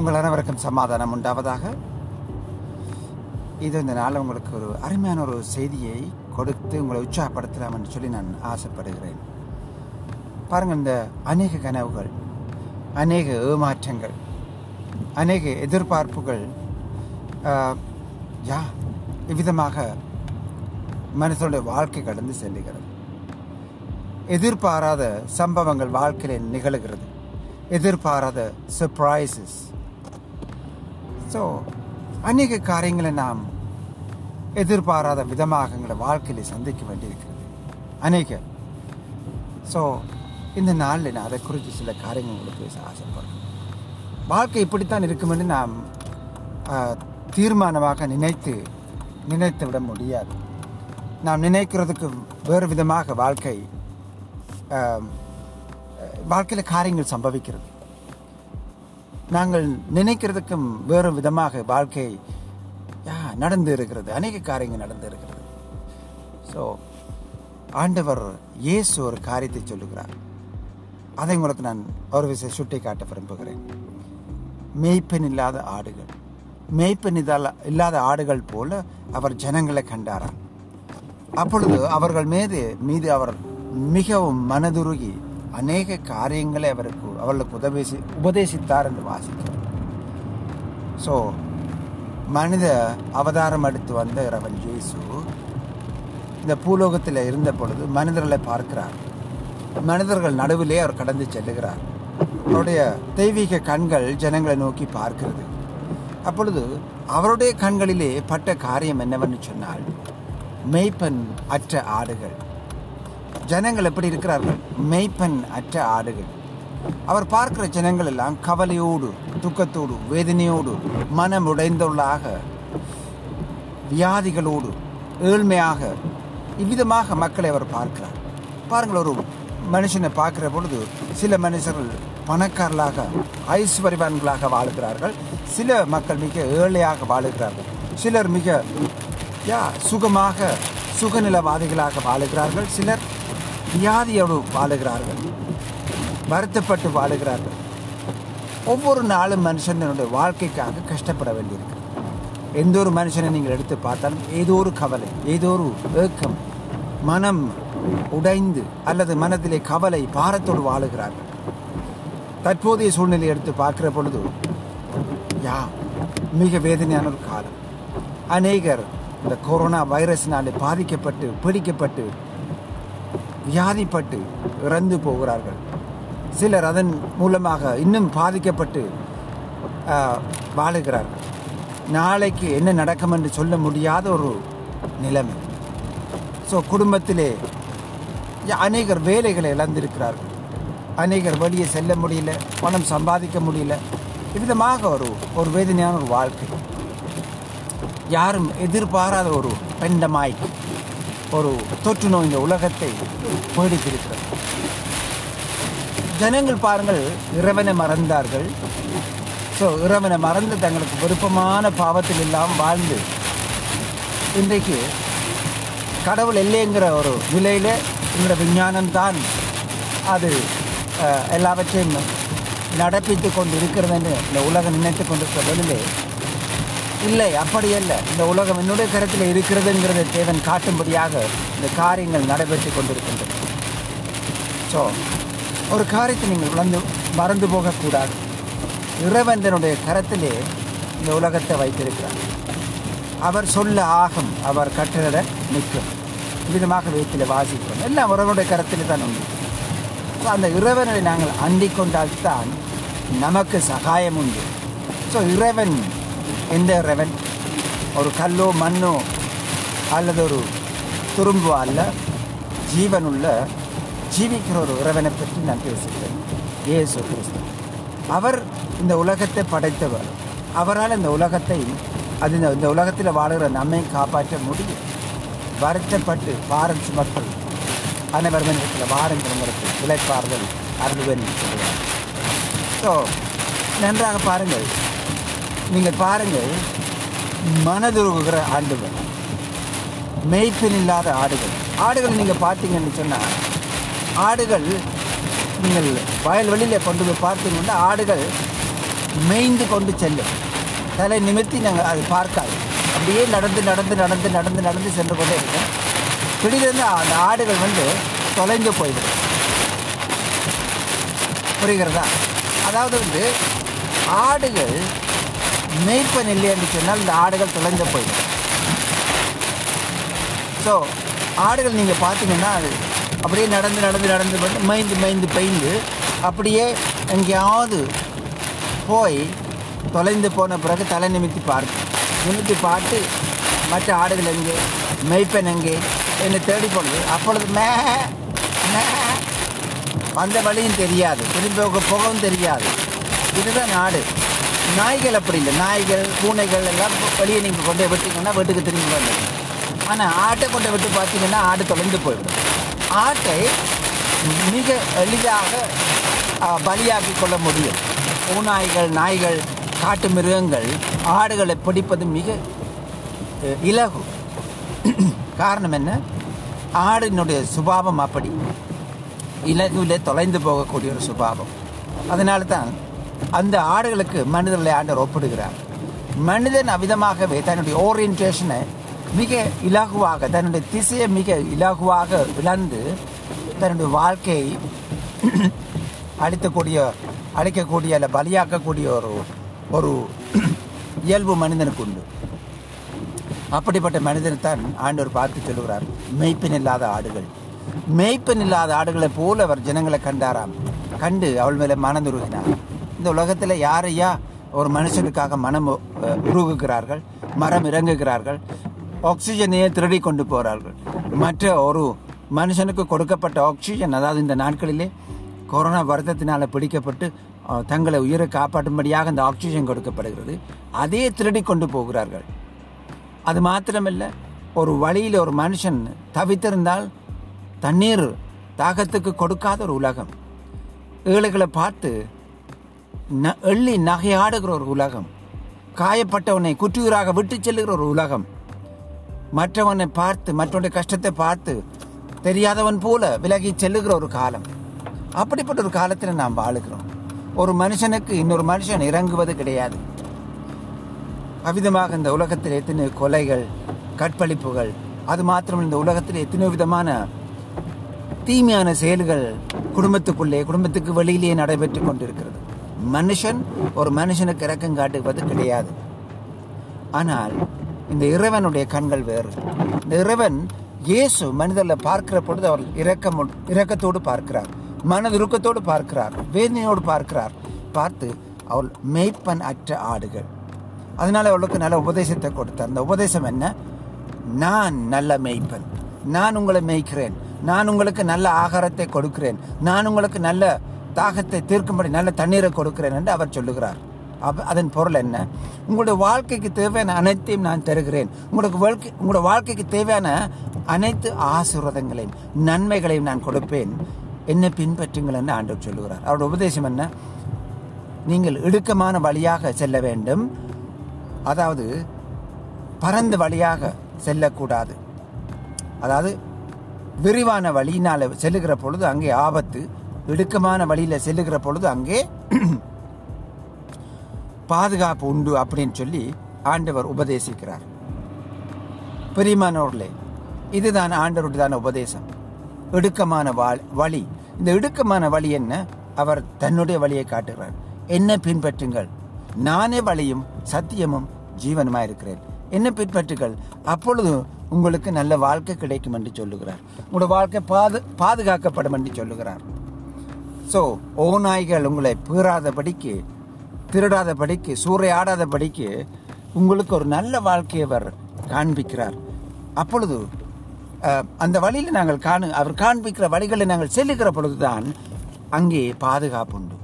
உங்கள் அனைவருக்கும் சமாதானம் உண்டாவதாக. இது இந்த நாள் உங்களுக்கு ஒரு அருமையான ஒரு செய்தியை கொடுத்து உங்களை உற்சாகப்படுத்தலாம் என்று சொல்லி நான் ஆசைப்படுகிறேன். பாருங்கள் இந்த அநேக கனவுகள் அநேக ஏமாற்றங்கள் அநேக எதிர்பார்ப்புகள் யா இவ்விதமாக மனிதனுடைய வாழ்க்கை கடந்து செல்லுகிறது. எதிர்பாராத சம்பவங்கள் வாழ்க்கையில் நிகழுகிறது. எதிர்பாராத சர்ப்ரைசஸ் ஸோ அநேக காரியங்களை நாம் எதிர்பாராத விதமாக எங்களை வாழ்க்கையில் சந்திக்க வேண்டியிருக்கிறது. அநேக. ஸோ இந்த நாளில் நான் அதை குறித்து சில காரியங்கள் உங்களுக்கு பேச ஆசைப்படுறேன் வாழ்க்கை இப்படித்தான் இருக்கும் என்று நாம் தீர்மானமாக நினைத்து நினைத்து விட முடியாது. நாம் நினைக்கிறதுக்கு வேறு விதமாக வாழ்க்கை வாழ்க்கையில் காரியங்கள் சம்பவிக்கிறது. நாங்கள் நினைக்கிறதுக்கும் வேறு விதமாக வாழ்க்கை யா, நடந்து இருக்கிறது. அநேக காரியங்கள் நடந்து இருக்கிறது. ஸோ ஆண்டவர் இயேசு ஒரு காரியத்தை சொல்லுகிறார். அதை உங்களுக்கு நான் ஒரு விஷயம் சுட்டி காட்ட விரும்புகிறேன். மேய்ப்பன் இல்லாத ஆடுகள். மேய்ப்பன் இதால் இல்லாத ஆடுகள் போல அவர் ஜனங்களை கண்டாராம். அப்பொழுது அவர்கள் மீது மீது அவர் மிகவும் மனதுருகி அநேக காரியங்களை அவருக்கு அவர்களுக்கு உதவி உபதேசித்தார் என்று வாசிக்கிறோம். ஸோ மனித அவதாரம் எடுத்து வந்த இறைவன் இயேசு இந்த பூலோகத்தில் இருந்த பொழுது மனிதர்களை பார்க்கிறார். மனிதர்கள் நடுவிலே அவர் கடந்து செல்லுகிறார். அவருடைய தெய்வீக கண்கள் ஜனங்களை நோக்கி பார்க்கிறது. அப்பொழுது அவருடைய கண்களிலே பட்ட காரியம் என்னவென்று சொன்னால் மெய்ப்பன் அற்ற ஆடுகள். ஜனங்கள் எப்படி இருக்கிறார்கள்? மெய்ப்பன் அற்ற ஆடுகள். அவர் பார்க்கிற ஜனங்கள் எல்லாம் கவலையோடு துக்கத்தோடு வேதனையோடு மனம் உடைந்துள்ளாக வியாதிகளோடு ஏழ்மையாக இவ்விதமாக மக்களை அவர் பார்க்கிறார். பாருங்கள் ஒரு மனுஷனை பார்க்கிற பொழுது சில மனுஷர்கள் பணக்காரர்களாக ஐஸ்வர்யவான்களாக வாழுகிறார்கள். சில மக்கள் மிக ஏழையாக வாழுகிறார்கள். சிலர் மிக யா சுகமாக சுகநிலவாதிகளாக வாழுகிறார்கள். சிலர் வியாதியோடு வாழுகிறார்கள். வருத்தப்பட்டு வாழுகிறார்கள். ஒவ்வொரு நாளும் மனுஷனுடைய வாழ்க்கைக்காக கஷ்டப்பட வேண்டியிருக்கு. எந்த ஒரு மனுஷனை நீங்கள் எடுத்து பார்த்தாலும் ஏதோ ஒரு கவலை ஏதோ ஒரு ஏக்கம் மனம் உடைந்து அல்லது மனதிலே கவலை பாரத்தோடு வாழுகிறார்கள். தற்போதைய சூழ்நிலையை எடுத்து பார்க்கிற பொழுது யா மிக வேதனையான ஒரு காலம். அநேகர் இந்த கொரோனா வைரஸினாலே பாதிக்கப்பட்டு பிடிக்கப்பட்டு வியாதிப்பட்டு இறந்து போகிறார்கள். சிலர் அதன் மூலமாக இன்னும் பாதிக்கப்பட்டு வாழுகிறார். வாழுகிறார்கள் நாளைக்கு என்ன நடக்கும் என்று சொல்ல முடியாத ஒரு நிலைமை. ஸோ குடும்பத்திலே அநேகர் வேலைகளை இழந்திருக்கிறார்கள் அநேகர் வெளியே செல்ல முடியல பணம் சம்பாதிக்க முடியல. இவ்விதமாக ஒரு ஒரு வேதனையான ஒரு வாழ்க்கை. யாரும் எதிர்பாராத ஒரு பெண்டமாய்க்கு ஒரு தொற்று நோய் இந்த உலகத்தை போயிடுத்திருக்கிறது ஜனங்கள் பாருங்கள் இறைவனை மறந்தார்கள். ஸோ இறைவனை மறந்து தங்களுக்கு விருப்பமான பாவத்தில் எல்லாம் வாழ்ந்து இன்றைக்கு கடவுள் இல்லைங்கிற ஒரு நிலையில் எங்களோட விஞ்ஞானம் தான் அது எல்லாவற்றையும் நடப்பித்து கொண்டு இருக்கிறதுன்னு இந்த உலகம் நினைத்து கொண்டு வேளையிலே இல்லை அப்படி அல்ல. இந்த உலகம் என்னுடைய கருத்தில் இருக்கிறதுங்கிறதை தேவன் காட்டும்படியாக இந்த காரியங்கள் நடைபெற்று கொண்டிருக்கின்றன ஸோ ஒரு காரியத்தை நீங்கள் உணர்ந்து மறந்து போகக்கூடாது. இறைவந்தனுடைய கரத்திலே இந்த உலகத்தை வைத்திருக்கிறார். அவர் சொல்ல ஆகும் அவர் கட்டிட நிற்கும். விதமாக வீட்டில் வாசிக்கிறோம். எல்லாம் உறவனுடைய கரத்தில் தான் உண்டு. ஸோ அந்த இறைவனை நாங்கள் அண்டிக் கொண்டால்தான் நமக்கு சகாயம் உண்டு. ஸோ இறைவன் எந்த இறைவன்? ஒரு கல்லோ மண்ணோ அல்லது ஒரு துரும்போ அல்ல ஜீவனுள்ள ஜீவிக்கிற ஒரு உறவனை பற்றி நான் பேசுகிறேன். ஏசு கிறிஸ்து. அவர் இந்த உலகத்தை படைத்தவர். அவரால் இந்த உலகத்தை அது இந்த- இந்த உலகத்தில் வாழுகிற நம்மை காப்பாற்ற முடியும். வருத்தப்பட்டு பாரம் மக்கள் அனைவரும் இடத்தில் வாருங்கள் உங்களுக்கு இழைப்பார்கள் அருள்வேன் என்று சொல்கிறார் ஸோ நன்றாக பாருங்கள். நீங்கள் பாருங்கள். மனதுருகுகிற ஆண்டுகள். மேய்ப்பன் இல்லாத ஆடுகள். ஆடுகள் நீங்கள் பார்த்தீங்கன்னு சொன்னால் ஆடுகள் நீங்கள் வயல்வெளியில் கொண்டு போய் பார்த்தீங்கன்னா ஆடுகள் மேய்ந்து கொண்டு செல்லும். தலை நிமித்தி நாங்கள் அது பார்க்காது. அப்படியே நடந்து நடந்து நடந்து நடந்து நடந்து சென்று கொண்டே இருக்கும். திடீரென்று அந்த ஆடுகள் வந்து தொலைந்து போய்விடும். புரிகிறதா? அதாவது வந்து ஆடுகள் மேய்ப்பன் இல்லை சொன்னால் இந்த ஆடுகள் தொலைந்து போயிடும் ஸோ ஆடுகள் நீங்கள் பார்த்தீங்கன்னா அது அப்படியே நடந்து நடந்து நடந்து வந்து மைந்து மைந்து பெய்ந்து அப்படியே எங்கேயாவது போய் தொலைந்து போன பிறகு தலை நிமித்தி பார்க்கும். நிமித்தி பார்த்து மற்ற ஆடுகள் எங்கே மெய்ப்பெண் எங்கே என்னை தேடி போனது அப்பொழுது மே மே வந்த வழியும் தெரியாது. திரும்பி போக போகவும் தெரியாது. இதுதான் நாடு நாய்கள் அப்படி இல்லை. நாய்கள் பூனைகள் எல்லாம் வெளியே நீங்கள் கொண்டு விட்டீங்கன்னா வீட்டுக்கு திரும்பி வந்துடும் ஆனால் ஆட்டை கொண்டு விட்டு பார்த்தீங்கன்னா ஆடு தொலைந்து போயிடும் ஆட்டை மிக எளிதாக பலியாக்கி கொள்ள முடியும். பூநாய்கள் நாய்கள் காட்டு மிருகங்கள் ஆடுகளை பிடிப்பது மிக இலகு. காரணம் என்ன? ஆடினுடைய சுபாவம் அப்படி. இலகுவிலே தொலைந்து போகக்கூடிய ஒரு சுபாவம். அதனால தான் அந்த ஆடுகளுக்கு மனிதர்களை ஆண்டவர் ஒப்பிடுகிறார். மனிதன் அவ்விதமாகவே தன்னுடைய ஓரியன்டேஷனை மிக இலகுவாக தன்னுடைய திசையை மிக இலகுவாக விளந்து தன்னுடைய வாழ்க்கையை அழித்தக்கூடிய அழிக்கக்கூடிய அல்ல பலியாக்கக்கூடிய ஒரு ஒரு இயல்பு மனிதனுக்கு உண்டு அப்படிப்பட்ட மனிதனை தான் ஆண்டவர் பார்த்து சொல்லுகிறார் மெய்ப்பெண் இல்லாத ஆடுகள் மெய்ப்பெண் இல்லாத ஆடுகளைப் போல அவர் ஜனங்களை கண்டாராம் கண்டு அவள் மேலே மனதுருகினார் இந்த உலகத்தில் யாரையா ஒரு மனுஷனுக்காக மனம் உருகுகிறார்கள் மரம் இறங்குகிறார்கள் ஆக்சிஜனையே திருடி கொண்டு போகிறார்கள் மற்ற ஒரு மனுஷனுக்கு கொடுக்கப்பட்ட ஆக்சிஜன் அதாவது இந்த நாட்களிலே கொரோனா வருத்தத்தினால் பிடிக்கப்பட்டு தங்களை உயிரை காப்பாற்றும்படியாக அந்த ஆக்சிஜன் கொடுக்கப்படுகிறது. அதே திருடி கொண்டு போகிறார்கள். அது மாத்திரமில்லை ஒரு வழியில் ஒரு மனுஷன் தவித்திருந்தால் தண்ணீர் தாகத்துக்கு கொடுக்காத ஒரு உலகம். ஏழைகளை பார்த்து ந எள்ளி நகையாடுகிற ஒரு உலகம். காயப்பட்டவனை குற்றுயிராக விட்டு செல்லுகிற ஒரு உலகம். மற்றவனை பார்த்து மற்றவனுடைய கஷ்டத்தை பார்த்து தெரியாதவன் போல விலகி செல்லுகிற ஒரு காலம். அப்படிப்பட்ட ஒரு காலத்தில் நாம் வாழுகிறோம். ஒரு மனுஷனுக்கு இன்னொரு மனுஷன் இறங்குவது கிடையாது. அவ்விதமாக இந்த உலகத்தில் எத்தனை கொலைகள் கற்பழிப்புகள் அது மாத்திரம் இந்த உலகத்தில் எத்தனையோ விதமான தீமையான செயல்கள் குடும்பத்துக்குள்ளே குடும்பத்துக்கு வெளியிலேயே நடைபெற்று கொண்டிருக்கிறது. மனுஷன் ஒரு மனுஷனுக்கு இறக்கம் காட்டுவது கிடையாது. ஆனால் இந்த இறைவனுடைய கண்கள் வேறு. இந்த இறைவன் இயேசு மனிதரில் பார்க்கிற பொழுது அவர் இரக்கம் இரக்கத்தோடு பார்க்கிறார். மனதுருக்கத்தோடு பார்க்கிறார். வேதனையோடு பார்க்கிறார். பார்த்து அவள் மேய்ப்பன் அற்ற ஆடுகள். அதனால அவளுக்கு நல்ல உபதேசத்தை கொடுத்தார். அந்த உபதேசம் என்ன? நான் நல்ல மேய்ப்பன். நான் உங்களை மேய்க்கிறேன். நான் உங்களுக்கு நல்ல ஆகாரத்தை கொடுக்கிறேன். நான் உங்களுக்கு நல்ல தாகத்தை தீர்க்கும்படி நல்ல தண்ணீரை கொடுக்கிறேன் என்று அவர் சொல்லுகிறார். அப்ப அதன் பொருள் என்ன? உங்களுடைய வாழ்க்கைக்கு தேவையான அனைத்தையும் நான் தருகிறேன். உங்களுக்கு வாழ்க்கை உங்களுடைய வாழ்க்கைக்கு தேவையான அனைத்து ஆசீர்வாதங்களையும் நன்மைகளையும் நான் கொடுப்பேன். என்ன பின்பற்றுங்கள் என்று ஆண்டவர் சொல்லுகிறார். அவருடைய உபதேசம் என்ன? நீங்கள் இடுக்கமான வழியாக செல்ல வேண்டும். அதாவது பரந்த வழியாக செல்லக்கூடாது. அதாவது விரிவான வழியினால் செல்லுகிற பொழுது அங்கே ஆபத்து இடுக்கமான வழியில் செல்லுகிற பொழுது அங்கே பாதுகாப்பு உண்டு அப்படின்னு சொல்லி ஆண்டவர் உபதேசிக்கிறார். பிரியமானவர்களே இதுதான் ஆண்டவருடையதான உபதேசம். இடுக்கமான வாழ் வழி. இந்த இடுக்கமான வழி என்ன? அவர் தன்னுடைய வழியை காட்டுகிறார். என்ன பின்பற்றுங்கள். நானே வழியும் சத்தியமும் ஜீவனமாக இருக்கிறேன். என்ன பின்பற்றுங்கள். அப்பொழுது உங்களுக்கு நல்ல வாழ்க்கை கிடைக்கும் என்று சொல்லுகிறார். உங்களோட வாழ்க்கை பாது பாதுகாக்கப்படும் என்று சொல்லுகிறார். ஸோ ஓநாய்கள் உங்களை பீறாதபடிக்கு திருடாத படிக்கு சூறையாடாத படிக்கு உங்களுக்கு ஒரு நல்ல வாழ்க்கையை அவர் காண்பிக்கிறார். அப்பொழுது அந்த வழியில் நாங்கள் காணு அவர் காண்பிக்கிற வழிகளை நாங்கள் செல்லுகிற பொழுதுதான் அங்கே பாதுகாப்பு உண்டு.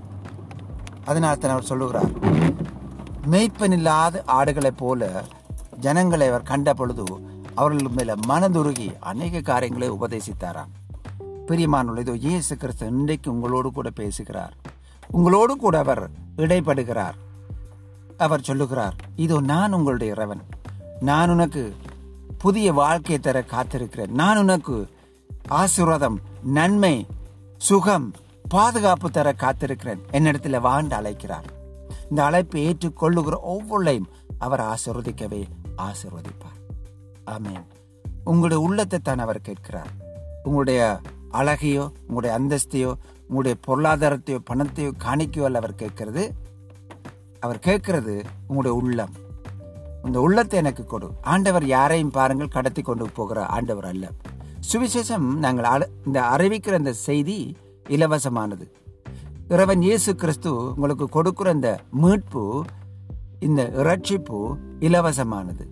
அதனால் தான் அவர் சொல்லுகிறார் மெய்ப்பனில்லாத ஆடுகளைப் போல ஜனங்களை அவர் கண்ட பொழுது அவர்கள் மேல மனதுருகி அநேக காரியங்களை உபதேசித்தாராம். பிரியமானுள்ள இதோ இயேசு கிறிஸ்து இன்றைக்கு உங்களோடு கூட பேசுகிறார். உங்களோடு கூட அவர் இடைப்படுகிறார். அவர் சொல்லுகிறார் இதோ நான் உங்களுடைய இறைவன். நான் உனக்கு புதிய வாழ்க்கையை தர காத்திருக்கிறேன். நான் உனக்கு ஆசீர்வாதம் நன்மை சுகம் பாதுகாப்பு தர காத்திருக்கிறேன். என்னிடத்தில் வாண்டு அழைக்கிறார். இந்த அழைப்பை ஏற்றுக்கொள்ளுகிற ஒவ்வொருளையும் அவர் ஆசிர்வதிக்கவே ஆசிர்வதிப்பார். ஆமேன். உங்களுடைய உள்ளத்தை தான் அவர் கேட்கிறார். உங்களுடைய அழகையோ உங்களுடைய அந்தஸ்தையோ உங்களுடைய பொருளாதாரத்தையோ பணத்தையோ காணிக்கையோ அல்ல அவர் கேட்கறது. அவர் கேட்கறது உங்களுடைய உள்ளம். இந்த உள்ளத்தை எனக்கு கொடு. ஆண்டவர் யாரையும் பாருங்கள் கடத்தி கொண்டு போகிற ஆண்டவர் அல்ல. சுவிசேஷம் நாங்கள் அழ- இந்த அறிவிக்கிற இந்த செய்தி இலவசமானது. இறைவன் இயேசு கிறிஸ்து உங்களுக்கு கொடுக்குற இந்த மீட்பு இந்த இரட்சிப்பு இலவசமானது.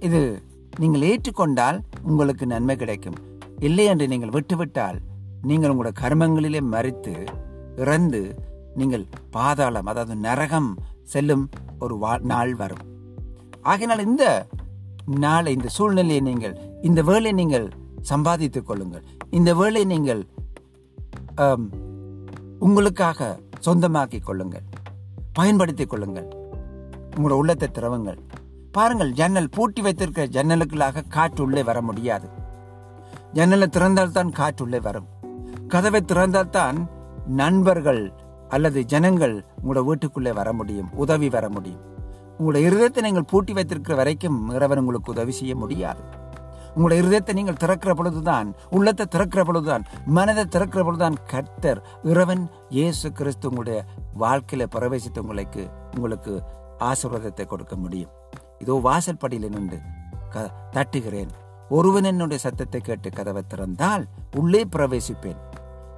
இது நீங்கள் ஏற்றுக்கொண்டால் உங்களுக்கு நன்மை கிடைக்கும். இல்லை என்று நீங்கள் விட்டுவிட்டால் நீங்கள் உங்களோட கர்மங்களிலே மறித்து இறந்து நீங்கள் பாதாளம் அதாவது நரகம் செல்லும் ஒரு வா- நாள் வரும். ஆகையினால் இந்த நாளை இந்த சூழ்நிலையை நீங்கள் இந்த வேலை நீங்கள் சம்பாதித்துக் கொள்ளுங்கள். இந்த வேலை நீங்கள் உங்களுக்காக சொந்தமாக்கிக் கொள்ளுங்கள். பயன்படுத்திக் கொள்ளுங்கள். உங்களோட உள்ளத்தை திறவுங்கள். பாருங்கள் ஜன்னல் பூட்டி வைத்திருக்கிற ஜன்னலுக்குள்ளாக காற்று உள்ளே வர முடியாது. ஜன்னலை திறந்தால்தான் காற்று உள்ளே வரும். கதவை திறந்தால்தான் நண்பர்கள் அல்லது ஜனங்கள் உங்களோட வீட்டுக்குள்ளே வர முடியும் உதவி வர முடியும். உங்களோட இருதயத்தை நீங்கள் பூட்டி வைத்திருக்கிற வரைக்கும் இறைவன் உங்களுக்கு உதவி செய்ய முடியாது. உங்களோட இருதயத்தை நீங்கள் திறக்கிற பொழுதுதான் உள்ளத்தை திறக்கிற பொழுதுதான் மனதை திறக்கிற பொழுதுதான் கர்த்தர் இறைவன் இயேசு கிறிஸ்து உங்களுடைய வாழ்க்கையில பிரவேசித்து உங்களுக்கு உங்களுக்கு ஆசீர்வாதத்தை கொடுக்க முடியும். இதோ வாசல் படியில் நின்று க- தட்டுகிறேன். ஒருவன் என்னுடைய சத்தத்தை கேட்டு கதவை திறந்தால் உள்ளே பிரவேசிப்பேன்.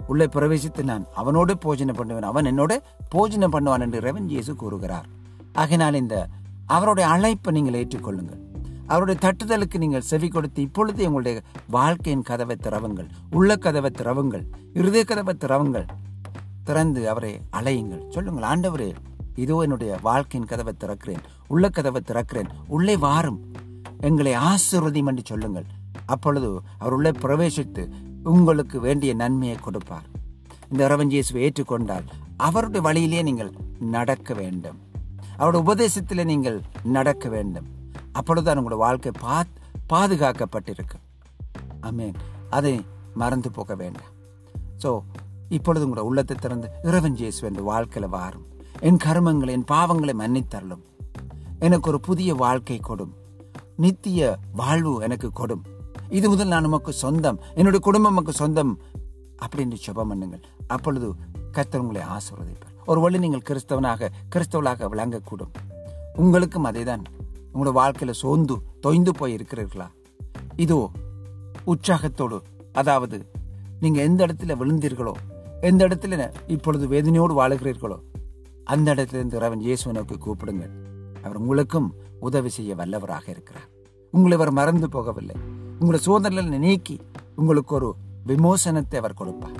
உள்ளே பிரவேசித்து நான் அவனோடு போஜனம் பண்ணுவேன். அவன் என்னோட போஜனம் பண்ணுவான் என்று இறைவன் இயேசு கூறுகிறார். ஆகினால் இந்த அவருடைய அழைப்பை நீங்கள் ஏற்றுக்கொள்ளுங்கள். அவருடைய தட்டுதலுக்கு நீங்கள் செவி கொடுத்து இப்பொழுது உங்களுடைய வாழ்க்கையின் கதவை திறவுங்கள். உள்ள கதவை திறவுங்கள். இருதய கதவை திறவுங்கள். திறந்து அவரை அலையுங்கள். சொல்லுங்கள் ஆண்டவரே இதோ என்னுடைய வாழ்க்கையின் கதவை திறக்கிறேன். உள்ள கதவை திறக்கிறேன். உள்ளே வாரும். எங்களை ஆசீர்வதியும் என்று சொல்லுங்கள். அப்பொழுது அவர் உள்ளே பிரவேசித்து உங்களுக்கு வேண்டிய நன்மையை கொடுப்பார். இந்த இரவன் ஏற்றுக்கொண்டால் அவருடைய வழியிலே நீங்கள் நடக்க வேண்டும். அவருடைய உபதேசத்தில் நீங்கள் நடக்க வேண்டும். அப்பொழுதுதான் உங்களுடைய வாழ்க்கை பா பாதுகாக்கப்பட்டிருக்கும். அமேன் அதை மறந்து போக வேண்டாம். ஸோ இப்பொழுது உங்களோட உள்ளத்தை திறந்து இரவஞ்சேசு இயேசு என்ற வாழ்க்கையில் வாரும். என் கர்மங்களை என் பாவங்களை மன்னித்தரலும் எனக்கு ஒரு புதிய வாழ்க்கை கொடும். நித்திய வாழ்வு எனக்கு கொடும். இது முதல் நான் உமக்கு சொந்தம். என்னுடைய குடும்பம் நமக்கு சொந்தம். அப்படின்னு ஜெபம் பண்ணுங்கள். அப்பொழுது கர்த்தர் உங்களை ஆசீர்வதிப்பார். வழி நீங்கள் கிறிஸ்தவனாக கிறிஸ்தவளாக விளங்கக்கூடும். உங்களுக்கும் அதேதான். உங்களோட வாழ்க்கையில சோர்ந்து தொய்ந்து போய் இருக்கிறீர்களா? இதோ உற்சாகத்தோடு அதாவது நீங்கள் எந்த இடத்துல விழுந்தீர்களோ எந்த இடத்துல இப்பொழுது வேதனையோடு வாழுகிறீர்களோ அந்த இடத்துல இருந்து இயேசுவை நோக்கி கூப்பிடுங்கள். அவர் உங்களுக்கும் உதவி செய்ய வல்லவராக இருக்கிறார். உங்களை அவர் மறந்து போகவில்லை. உங்களை சோதனைகளை நீக்கி உங்களுக்கு ஒரு விமோசனத்தை அவர் கொடுப்பார்.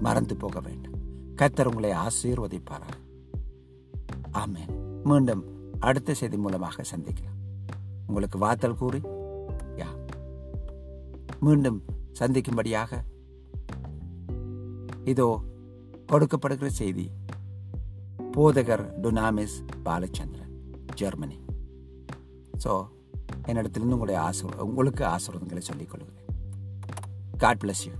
மறந்து போக வேண்டும். கத்தர் உங்களை ஆசீர்வதிப்பாராக. ஆமேன். மீண்டும் அடுத்த செய்தி மூலமாக சந்திக்கலாம். உங்களுக்கு வாத்தல் கூறி யா. மீண்டும் சந்திக்கும்படியாக இதோ கொடுக்கப்படுகிற செய்தி. போதகர் டுனாமிஸ் பாலச்சந்திரன் ஜெர்மனி. ஸோ என்னிடத்திலிருந்து உங்களுடைய ஆசீர் உங்களுக்கு ஆசீர்வாதங்களை சொல்லிக் கொள்கிறேன் காட் பிளஸ் யூ